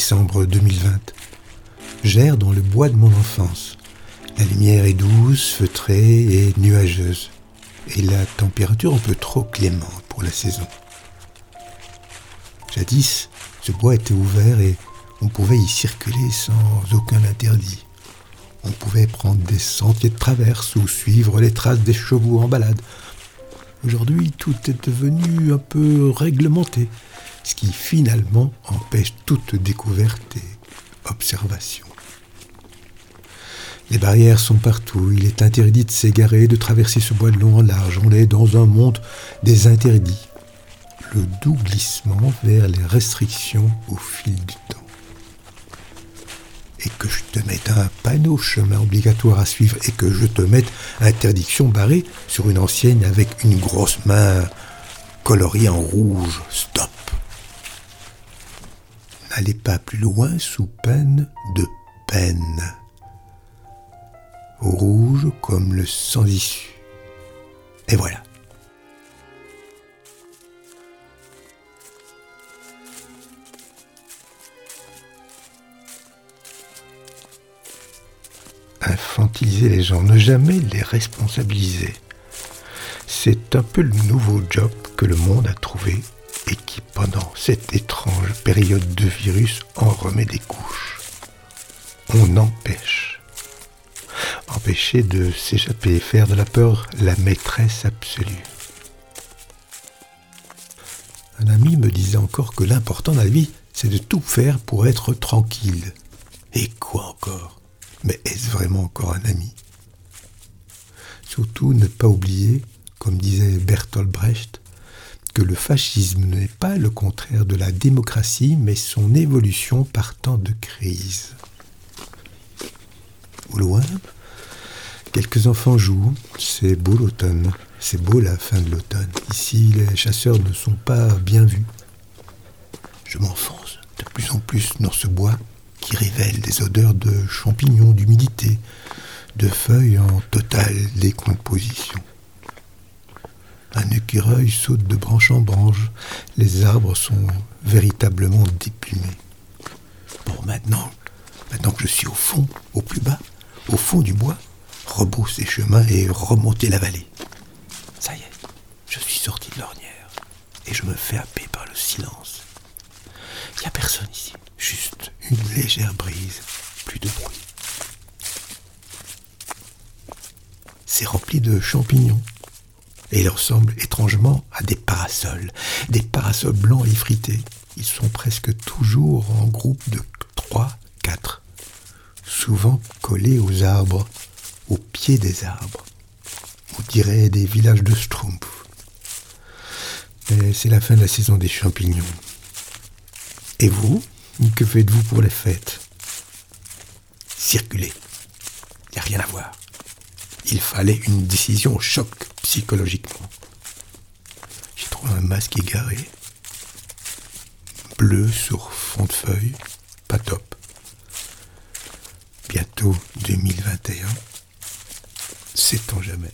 décembre 2020. J'erre dans le bois de mon enfance. La lumière est douce, feutrée et nuageuse. Et la température un peu trop clémente pour la saison. Jadis, ce bois était ouvert et on pouvait y circuler sans aucun interdit. On pouvait prendre des sentiers de traverse ou suivre les traces des chevaux en balade. Aujourd'hui, tout est devenu un peu réglementé, ce qui finalement empêche toute découverte et observation. Les barrières sont partout, il est interdit de s'égarer, de traverser ce bois de long en large. On est dans un monde des interdits. Le doux glissement vers les restrictions au fil du temps et que je te mette un panneau chemin obligatoire à suivre et que je te mette interdiction barrée sur une ancienne avec une grosse main coloriée en rouge. Stop. N'allez pas plus loin sous peine de peine. Rouge comme le sans issue. Et voilà. infantiliser les gens, ne jamais les responsabiliser. C'est un peu le nouveau job que le monde a trouvé et qui, pendant cette étrange période de virus, en remet des couches. On empêche. Empêcher de s'échapper et faire de la peur la maîtresse absolue. Un ami me disait encore que l'important dans la vie, c'est de tout faire pour être tranquille. Et quoi encore? Mais est-ce vraiment encore un ami? Surtout ne pas oublier, comme disait Bertolt Brecht, que le fascisme n'est pas le contraire de la démocratie, mais son évolution partant de crise. Au loin, quelques enfants jouent, c'est beau l'automne, c'est beau la fin de l'automne. Ici, les chasseurs ne sont pas bien vus. Je m'enfonce de plus en plus dans ce bois qui révèle des odeurs de champignons, d'humidité, de feuilles en totale décomposition. Un écureuil saute de branche en branche, les arbres sont véritablement déplumés. Bon, maintenant, maintenant que je suis au fond, au plus bas, au fond du bois, rebrousser chemin et remonter la vallée. Ça y est, je suis sorti de l'ornière et je me fais happer par le silence. Il n'y a personne ici. Juste une légère brise, plus de bruit. C'est rempli de champignons. Et il ressemble étrangement à des parasols. Des parasols blancs effrités. Ils sont presque toujours en groupe de trois, quatre. Souvent collés aux arbres, au pied des arbres. On dirait des villages de Strumpf. Mais c'est la fin de la saison des champignons. Et vous que faites-vous pour les fêtes? Circuler. Il n'y a rien à voir. Il fallait une décision au choc psychologiquement. J'ai trouvé un masque égaré. Bleu sur fond de feuille. Pas top. Bientôt 2021. Sait-on jamais